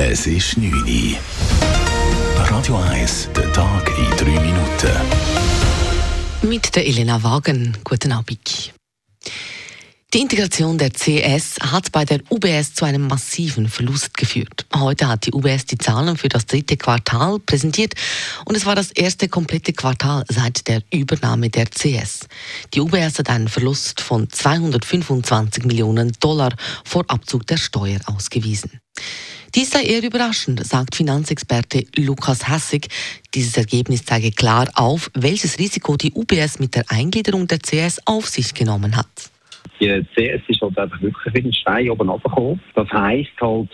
Es ist 9 Uhr. Radio 1, der Tag in 3 Minuten. Mit der Elena Wagen. Guten Abend. Die Integration der CS hat bei der UBS zu einem massiven Verlust geführt. Heute hat die UBS die Zahlen für das dritte Quartal präsentiert und es war das erste komplette Quartal seit der Übernahme der CS. Die UBS hat einen Verlust von 225 Millionen Dollar vor Abzug der Steuer ausgewiesen. Dies sei eher überraschend, sagt Finanzexperte Lukas Hassig. Dieses Ergebnis zeige klar auf, welches Risiko die UBS mit der Eingliederung der CS auf sich genommen hat. Die CS ist halt einfach wirklich wie ein Stein oben runtergekommen. Das heisst halt,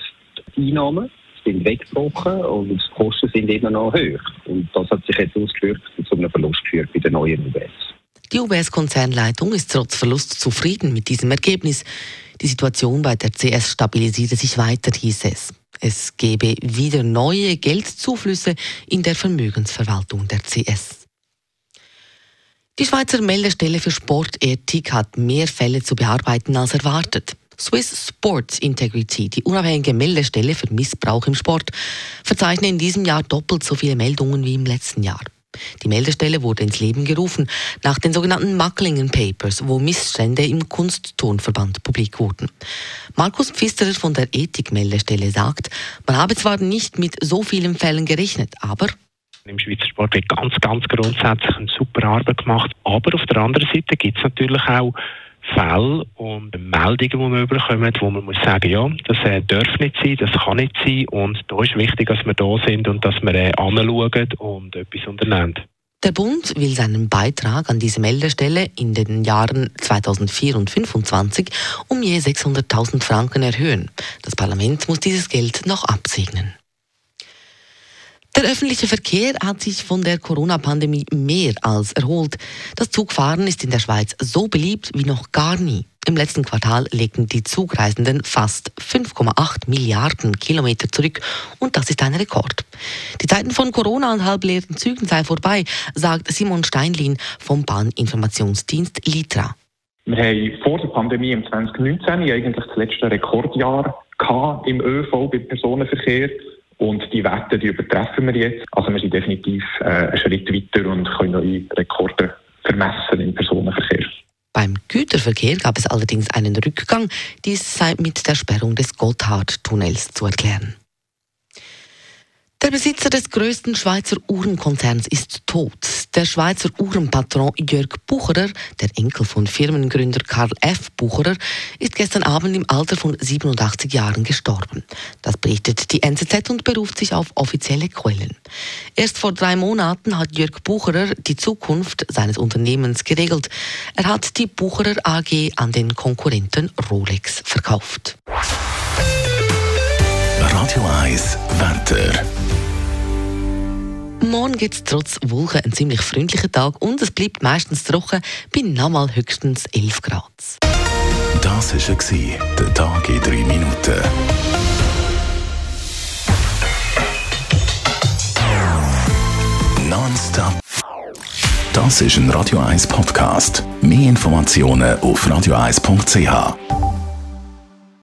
die Einnahmen sind weggebrochen und die Kosten sind immer noch hoch. Und das hat sich jetzt ausgewirkt und zu einem Verlust geführt bei der neuen UBS. Die UBS-Konzernleitung ist trotz Verlust zufrieden mit diesem Ergebnis. Die Situation bei der CS stabilisiere sich weiter, hieß es. Es gebe wieder neue Geldzuflüsse in der Vermögensverwaltung der CS. Die Schweizer Meldestelle für Sportethik hat mehr Fälle zu bearbeiten als erwartet. Swiss Sports Integrity, die unabhängige Meldestelle für Missbrauch im Sport, verzeichnet in diesem Jahr doppelt so viele Meldungen wie im letzten Jahr. Die Meldestelle wurde ins Leben gerufen nach den sogenannten Macklingen Papers, wo Missstände im Kunstturnverband publik wurden. Markus Pfisterer von der Ethikmeldestelle sagt, man habe zwar nicht mit so vielen Fällen gerechnet, aber im Schweizer Sport wird ganz, ganz grundsätzlich eine super Arbeit gemacht. Aber auf der anderen Seite gibt es natürlich auch Fälle und Meldungen, die wir bekommen, wo man muss sagen, ja, das äh, darf nicht sein, das kann nicht sein und da ist wichtig, dass wir da sind und dass wir äh, anschauen und etwas unternehmen. Der Bund will seinen Beitrag an diese Meldestelle in den Jahren 2004 und 2025 um je 600.000 Franken erhöhen. Das Parlament muss dieses Geld noch absegnen. Der öffentliche Verkehr hat sich von der Corona-Pandemie mehr als erholt. Das Zugfahren ist in der Schweiz so beliebt wie noch gar nie. Im letzten Quartal legten die Zugreisenden fast 5,8 Milliarden Kilometer zurück und das ist ein Rekord. Die Zeiten von Corona und halbleeren Zügen seien vorbei, sagt Simon Steinlin vom Bahninformationsdienst Litra. Wir haben vor der Pandemie im 2019 eigentlich das letzte Rekordjahr im ÖV, beim Personenverkehr. Und die Werte, die übertreffen wir jetzt. Also wir sind definitiv äh, einen Schritt weiter und können neue Rekorde vermessen im Personenverkehr. Beim Güterverkehr gab es allerdings einen Rückgang. Dies sei mit der Sperrung des Gotthardtunnels zu erklären. Der Besitzer des größten Schweizer Uhrenkonzerns ist tot. Der Schweizer Uhrenpatron Jörg Bucherer, der Enkel von Firmengründer Karl F. Bucherer, ist gestern Abend im Alter von 87 Jahren gestorben. Das berichtet die NZZ und beruft sich auf offizielle Quellen. Erst vor drei Monaten hat Jörg Bucherer die Zukunft seines Unternehmens geregelt. Er hat die Bucherer AG an den Konkurrenten Rolex verkauft. Radio 1 Wetter. Morgen gibt es trotz Wolken einen ziemlich freundlichen Tag und es bleibt meistens trocken bei nochmal höchstens 11 Grad. Das war der Tag in 3 Minuten. Nonstop. Das ist ein Radio 1 Podcast. Mehr Informationen auf radio1.ch.